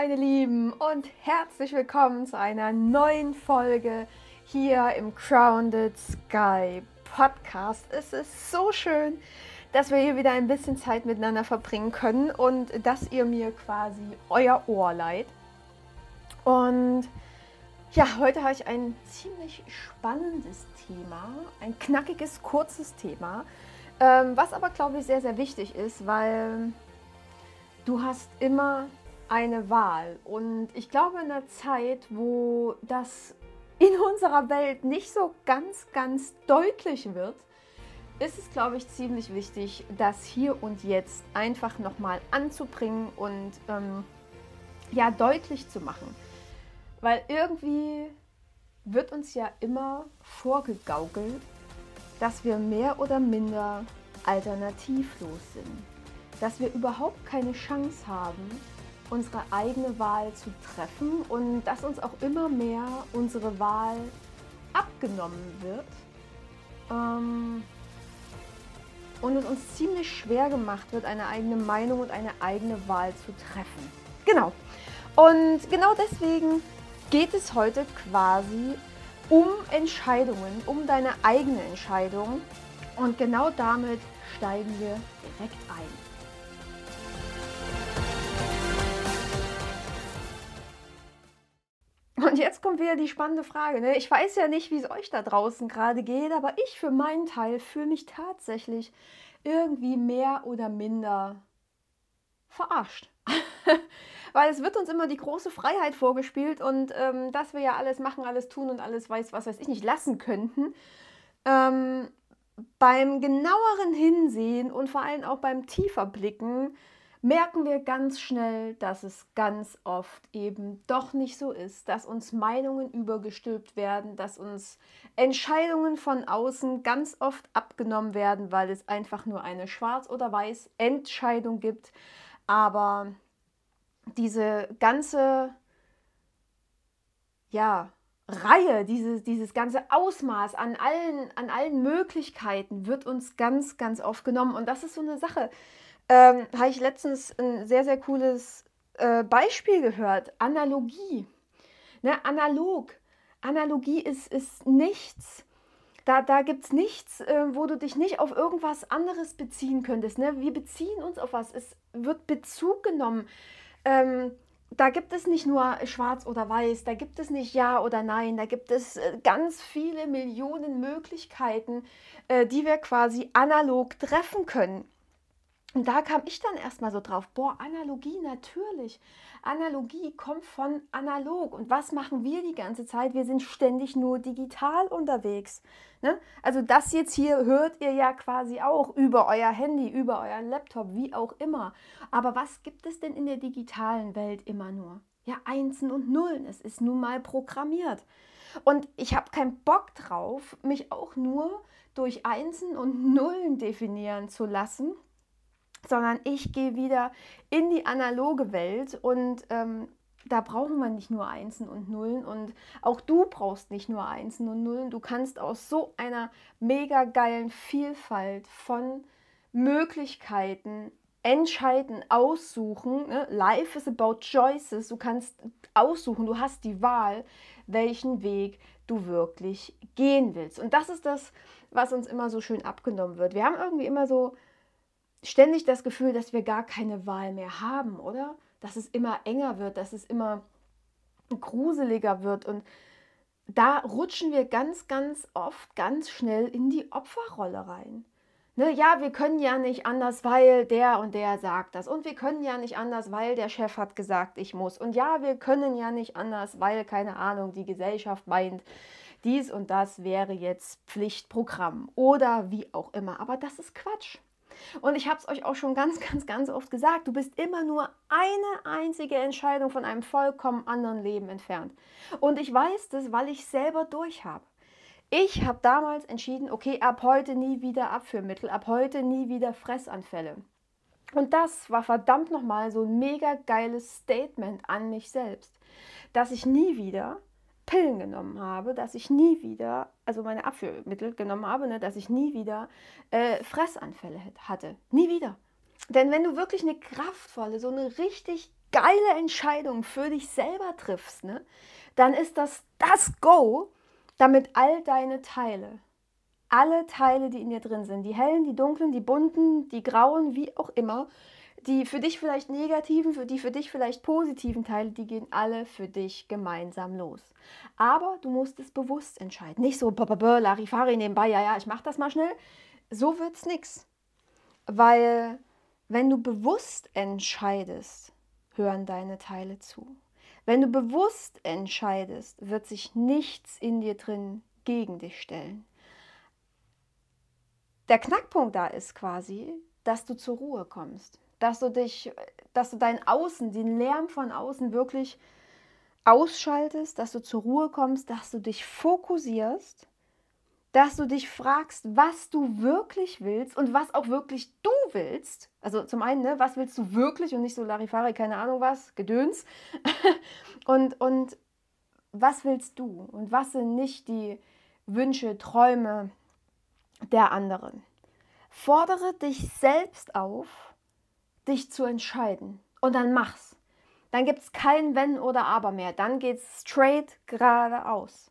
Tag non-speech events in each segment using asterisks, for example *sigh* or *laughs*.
meine Lieben, und herzlich willkommen zu einer neuen Folge hier im Grounded Sky Podcast. Es ist so schön, dass wir hier wieder ein bisschen Zeit miteinander verbringen können und dass ihr mir quasi euer Ohr leiht. Und ja, heute habe ich ein ziemlich spannendes Thema, ein knackiges, kurzes Thema, ähm, was aber, glaube ich, sehr, sehr wichtig ist, weil du hast immer eine Wahl. Und ich glaube, in einer Zeit, wo das in unserer Welt nicht so ganz, ganz deutlich wird, ist es, glaube ich, ziemlich wichtig, das hier und jetzt einfach nochmal anzubringen und ähm, ja, deutlich zu machen. Weil irgendwie wird uns ja immer vorgegaukelt, dass wir mehr oder minder alternativlos sind. Dass wir überhaupt keine Chance haben, unsere eigene Wahl zu treffen und dass uns auch immer mehr unsere Wahl abgenommen wird ähm, und es uns ziemlich schwer gemacht wird, eine eigene Meinung und eine eigene Wahl zu treffen. Genau. Und genau deswegen geht es heute quasi um Entscheidungen, um deine eigene Entscheidung. Und genau damit steigen wir direkt ein. Und jetzt kommt wieder die spannende Frage. Ne? Ich weiß ja nicht, wie es euch da draußen gerade geht, aber ich für meinen Teil fühle mich tatsächlich irgendwie mehr oder minder verarscht. *laughs* Weil es wird uns immer die große Freiheit vorgespielt und ähm, dass wir ja alles machen, alles tun und alles weiß, was weiß ich nicht lassen könnten. Ähm, beim genaueren Hinsehen und vor allem auch beim tiefer Blicken merken wir ganz schnell, dass es ganz oft eben doch nicht so ist, dass uns Meinungen übergestülpt werden, dass uns Entscheidungen von außen ganz oft abgenommen werden, weil es einfach nur eine Schwarz- oder Weiß-Entscheidung gibt. Aber diese ganze, ja, Reihe, dieses, dieses ganze Ausmaß an allen, an allen Möglichkeiten wird uns ganz, ganz oft genommen. Und das ist so eine Sache ähm, habe ich letztens ein sehr, sehr cooles äh, Beispiel gehört. Analogie. Ne, analog. Analogie ist, ist nichts. Da, da gibt es nichts, äh, wo du dich nicht auf irgendwas anderes beziehen könntest. Ne? Wir beziehen uns auf was. Es wird Bezug genommen. Ähm, da gibt es nicht nur schwarz oder weiß, da gibt es nicht ja oder nein, da gibt es äh, ganz viele Millionen Möglichkeiten, äh, die wir quasi analog treffen können. Und da kam ich dann erstmal so drauf, boah, Analogie natürlich. Analogie kommt von analog. Und was machen wir die ganze Zeit? Wir sind ständig nur digital unterwegs. Ne? Also das jetzt hier hört ihr ja quasi auch über euer Handy, über euren Laptop, wie auch immer. Aber was gibt es denn in der digitalen Welt immer nur? Ja, Einsen und Nullen. Es ist nun mal programmiert. Und ich habe keinen Bock drauf, mich auch nur durch Einsen und Nullen definieren zu lassen sondern ich gehe wieder in die analoge Welt und ähm, da brauchen wir nicht nur Einsen und Nullen und auch du brauchst nicht nur Einsen und Nullen. Du kannst aus so einer mega geilen Vielfalt von Möglichkeiten entscheiden, aussuchen. Ne? Life is about choices. Du kannst aussuchen, du hast die Wahl, welchen Weg du wirklich gehen willst. Und das ist das, was uns immer so schön abgenommen wird. Wir haben irgendwie immer so ständig das Gefühl, dass wir gar keine Wahl mehr haben, oder? Dass es immer enger wird, dass es immer gruseliger wird. Und da rutschen wir ganz, ganz oft ganz schnell in die Opferrolle rein. Ne, ja, wir können ja nicht anders, weil der und der sagt das. Und wir können ja nicht anders, weil der Chef hat gesagt, ich muss. Und ja, wir können ja nicht anders, weil, keine Ahnung, die Gesellschaft meint, dies und das wäre jetzt Pflichtprogramm oder wie auch immer. Aber das ist Quatsch. Und ich habe es euch auch schon ganz, *laughs* ganz, ganz oft gesagt, du bist immer nur eine einzige Entscheidung von einem vollkommen anderen Leben entfernt. Und ich weiß das, weil ich selber durch habe. Ich habe damals entschieden, okay, ab heute nie wieder Abführmittel, ab heute nie wieder Fressanfälle. Und das war verdammt nochmal so ein mega geiles Statement an mich selbst, dass ich nie wieder Pillen genommen habe, dass ich nie wieder, also meine Abführmittel genommen habe, ne, dass ich nie wieder äh, Fressanfälle hatte. Nie wieder. Denn wenn du wirklich eine kraftvolle, so eine richtig geile Entscheidung für dich selber triffst, ne, dann ist das das Go, damit all deine Teile, alle Teile, die in dir drin sind, die hellen, die dunklen, die bunten, die grauen, wie auch immer, die für dich vielleicht negativen, für die für dich vielleicht positiven Teile, die gehen alle für dich gemeinsam los. Aber du musst es bewusst entscheiden. Nicht so, Larifari nebenbei, ja, ja, ich mach das mal schnell. So wird's nix. Weil, wenn du bewusst entscheidest, hören deine Teile zu. Wenn du bewusst entscheidest, wird sich nichts in dir drin gegen dich stellen. Der Knackpunkt da ist quasi, dass du zur Ruhe kommst dass du dich, dass du dein Außen, den Lärm von außen wirklich ausschaltest, dass du zur Ruhe kommst, dass du dich fokussierst, dass du dich fragst, was du wirklich willst und was auch wirklich du willst. Also zum einen, ne, was willst du wirklich und nicht so Larifari, keine Ahnung was, Gedöns. *laughs* und, und was willst du und was sind nicht die Wünsche, Träume der anderen. Fordere dich selbst auf, dich zu entscheiden. Und dann mach's. Dann gibt es kein Wenn oder Aber mehr. Dann geht es straight geradeaus.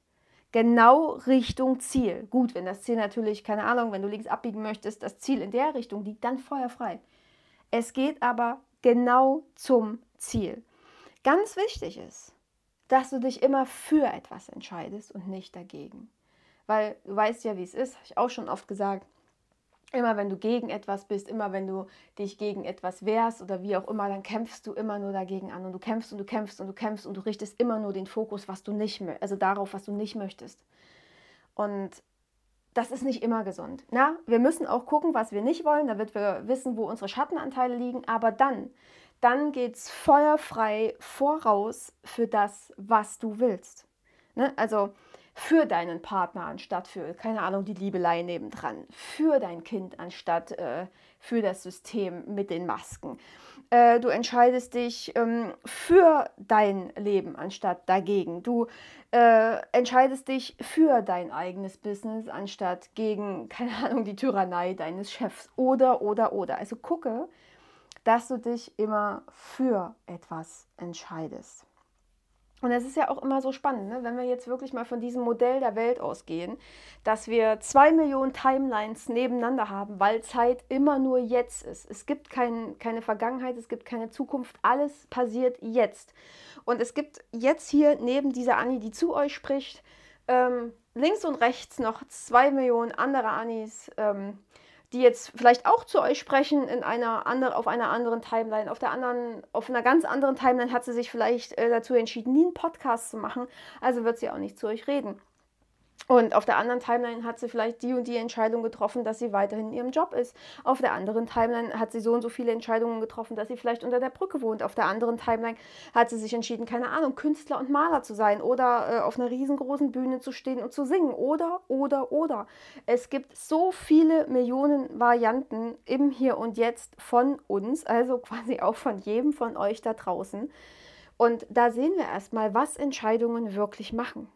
Genau Richtung Ziel. Gut, wenn das Ziel natürlich, keine Ahnung, wenn du links abbiegen möchtest, das Ziel in der Richtung liegt, dann feuerfrei. Es geht aber genau zum Ziel. Ganz wichtig ist, dass du dich immer für etwas entscheidest und nicht dagegen. Weil du weißt ja, wie es ist, habe ich auch schon oft gesagt, Immer wenn du gegen etwas bist, immer wenn du dich gegen etwas wehrst oder wie auch immer, dann kämpfst du immer nur dagegen an und du kämpfst und du kämpfst und du kämpfst und du richtest immer nur den Fokus, was du nicht, also darauf, was du nicht möchtest. Und das ist nicht immer gesund. Na, wir müssen auch gucken, was wir nicht wollen, damit wir wissen, wo unsere Schattenanteile liegen. Aber dann, dann geht es feuerfrei voraus für das, was du willst. Ne? Also für deinen Partner anstatt für, keine Ahnung, die Liebelei nebendran, für dein Kind anstatt äh, für das System mit den Masken. Äh, du entscheidest dich ähm, für dein Leben anstatt dagegen. Du äh, entscheidest dich für dein eigenes Business anstatt gegen, *laughs* keine Ahnung, die Tyrannei deines Chefs oder, oder, oder. Also gucke, dass du dich immer für etwas entscheidest. Und es ist ja auch immer so spannend, ne? wenn wir jetzt wirklich mal von diesem Modell der Welt ausgehen, dass wir zwei Millionen Timelines nebeneinander haben, weil Zeit immer nur jetzt ist. Es gibt kein, keine Vergangenheit, es gibt keine Zukunft, alles passiert jetzt. Und es gibt jetzt hier neben dieser Annie, die zu euch spricht, ähm, links und rechts noch zwei Millionen andere Annis. Ähm, die jetzt vielleicht auch zu euch sprechen in einer andere, auf einer anderen Timeline. Auf der anderen, auf einer ganz anderen Timeline hat sie sich vielleicht äh, dazu entschieden, nie einen Podcast zu machen. Also wird sie auch nicht zu euch reden. Und auf der anderen Timeline hat sie vielleicht die und die Entscheidung getroffen, dass sie weiterhin in ihrem Job ist. Auf der anderen Timeline hat sie so und so viele Entscheidungen getroffen, dass sie vielleicht unter der Brücke wohnt. Auf der anderen Timeline hat sie sich entschieden, keine Ahnung, Künstler und Maler zu sein oder äh, auf einer riesengroßen Bühne zu stehen und zu singen. Oder, oder, oder. Es gibt so viele Millionen Varianten im Hier und Jetzt von uns, also quasi auch von jedem von euch da draußen. Und da sehen wir erstmal, was Entscheidungen wirklich machen.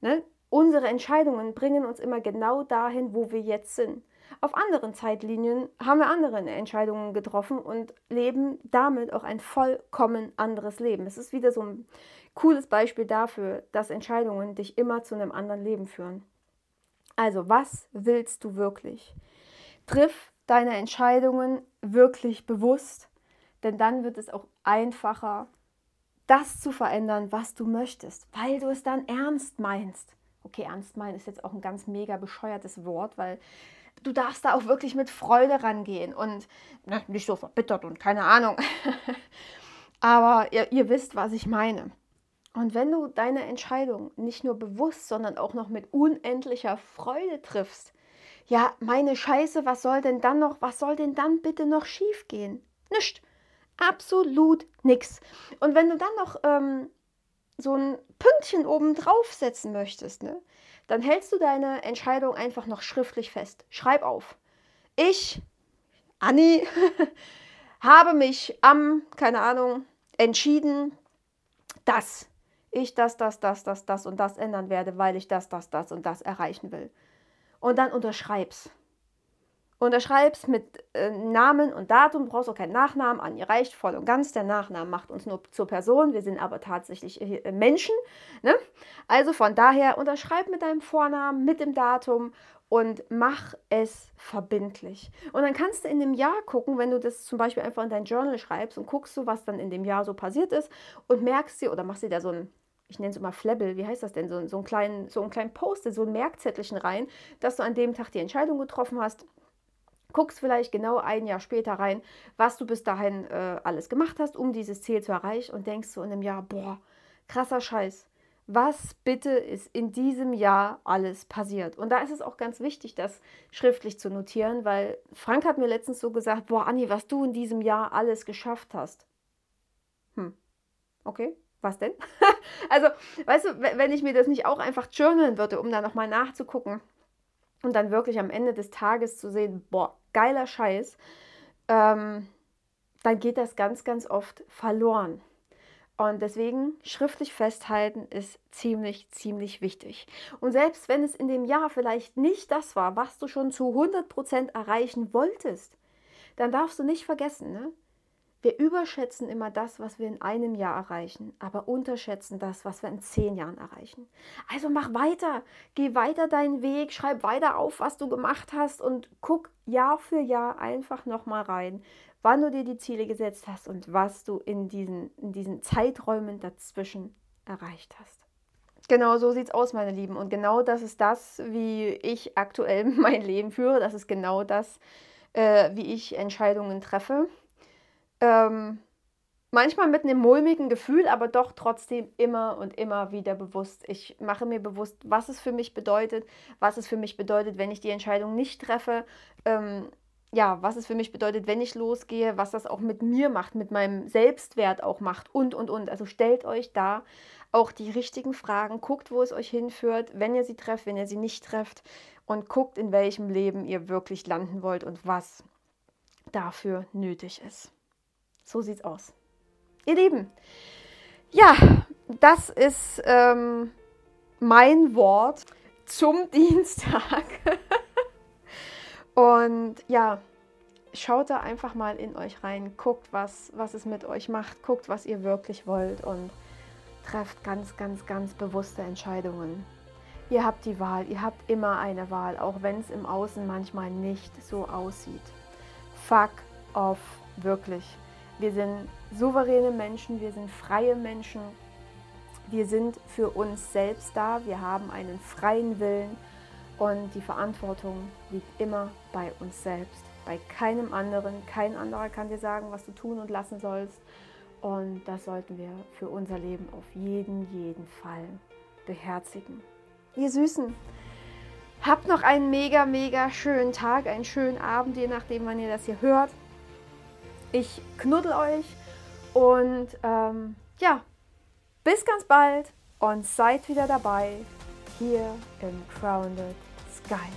Ne? Unsere Entscheidungen bringen uns immer genau dahin, wo wir jetzt sind. Auf anderen Zeitlinien haben wir andere Entscheidungen getroffen und leben damit auch ein vollkommen anderes Leben. Es ist wieder so ein cooles Beispiel dafür, dass Entscheidungen dich immer zu einem anderen Leben führen. Also, was willst du wirklich? Triff deine Entscheidungen wirklich bewusst, denn dann wird es auch einfacher, das zu verändern, was du möchtest, weil du es dann ernst meinst okay, ernst meinen ist jetzt auch ein ganz mega bescheuertes Wort, weil du darfst da auch wirklich mit Freude rangehen und ne, nicht so verbittert und keine Ahnung. *laughs* Aber ihr, ihr wisst, was ich meine. Und wenn du deine Entscheidung nicht nur bewusst, sondern auch noch mit unendlicher Freude triffst, ja, meine Scheiße, was soll denn dann noch, was soll denn dann bitte noch schiefgehen? Nicht. Absolut nichts. Und wenn du dann noch ähm, so ein Pünktchen oben drauf setzen möchtest, ne, dann hältst du deine Entscheidung einfach noch schriftlich fest. Schreib auf. Ich, Anni, *laughs* habe mich am, keine Ahnung, entschieden, dass ich das, das, das, das, das und das ändern werde, weil ich das, das, das und das erreichen will. Und dann unterschreib's. Unterschreibst mit äh, Namen und Datum, brauchst auch keinen Nachnamen an. Ihr reicht voll und ganz. Der Nachname macht uns nur zur Person. Wir sind aber tatsächlich äh, Menschen. Ne? Also von daher unterschreib mit deinem Vornamen, mit dem Datum und mach es verbindlich. Und dann kannst du in dem Jahr gucken, wenn du das zum Beispiel einfach in dein Journal schreibst und guckst du, was dann in dem Jahr so passiert ist und merkst dir oder machst dir da so ein ich nenne es immer Flabble, wie heißt das denn, so, so, einen kleinen, so einen kleinen Post, so ein Merkzettelchen rein, dass du an dem Tag die Entscheidung getroffen hast guckst vielleicht genau ein Jahr später rein, was du bis dahin äh, alles gemacht hast, um dieses Ziel zu erreichen und denkst so in einem Jahr, boah, krasser Scheiß. Was bitte ist in diesem Jahr alles passiert? Und da ist es auch ganz wichtig, das schriftlich zu notieren, weil Frank hat mir letztens so gesagt, boah, Anni, was du in diesem Jahr alles geschafft hast. Hm, okay, was denn? *laughs* also, weißt du, wenn ich mir das nicht auch einfach journalen würde, um da nochmal nachzugucken und dann wirklich am Ende des Tages zu sehen, boah, geiler Scheiß, ähm, dann geht das ganz, ganz oft verloren. Und deswegen schriftlich festhalten ist ziemlich, ziemlich wichtig. Und selbst wenn es in dem Jahr vielleicht nicht das war, was du schon zu 100% erreichen wolltest, dann darfst du nicht vergessen, ne? Wir überschätzen immer das, was wir in einem Jahr erreichen, aber unterschätzen das, was wir in zehn Jahren erreichen. Also mach weiter, geh weiter deinen Weg, schreib weiter auf, was du gemacht hast und guck Jahr für Jahr einfach nochmal rein, wann du dir die Ziele gesetzt hast und was du in diesen, in diesen Zeiträumen dazwischen erreicht hast. Genau so sieht es aus, meine Lieben. Und genau das ist das, wie ich aktuell *laughs* mein Leben führe. Das ist genau das, äh, wie ich Entscheidungen treffe. Ähm, manchmal mit einem mulmigen Gefühl, aber doch trotzdem immer und immer wieder bewusst. Ich mache mir bewusst, was es für mich bedeutet, was es für mich bedeutet, wenn ich die Entscheidung nicht treffe. Ähm, ja, was es für mich bedeutet, wenn ich losgehe, was das auch mit mir macht, mit meinem Selbstwert auch macht und, und, und. Also stellt euch da auch die richtigen Fragen, guckt, wo es euch hinführt, wenn ihr sie trefft, wenn ihr sie nicht trefft und guckt, in welchem Leben ihr wirklich landen wollt und was dafür nötig ist. So sieht's aus. Ihr Lieben, ja, das ist ähm, mein Wort zum *laughs* Dienstag. Und ja, schaut da einfach mal in euch rein, guckt, was, was es mit euch macht, guckt, was ihr wirklich wollt und trefft ganz, ganz, ganz bewusste Entscheidungen. Ihr habt die Wahl, ihr habt immer eine Wahl, auch wenn es im Außen manchmal nicht so aussieht. Fuck off, wirklich. Wir sind souveräne Menschen, wir sind freie Menschen. Wir sind für uns selbst da, wir haben einen freien Willen und die Verantwortung liegt immer bei uns selbst, bei keinem anderen. Kein anderer kann dir sagen, was du tun und lassen sollst. Und das sollten wir für unser Leben auf jeden, jeden Fall beherzigen. Ihr Süßen, habt noch einen mega, mega schönen Tag, einen schönen Abend, je nachdem, wann ihr das hier hört. Ich knuddel euch und ähm, ja, bis ganz bald und seid wieder dabei hier im Crowned Sky.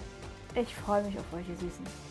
Ich freue mich auf euch, ihr Süßen.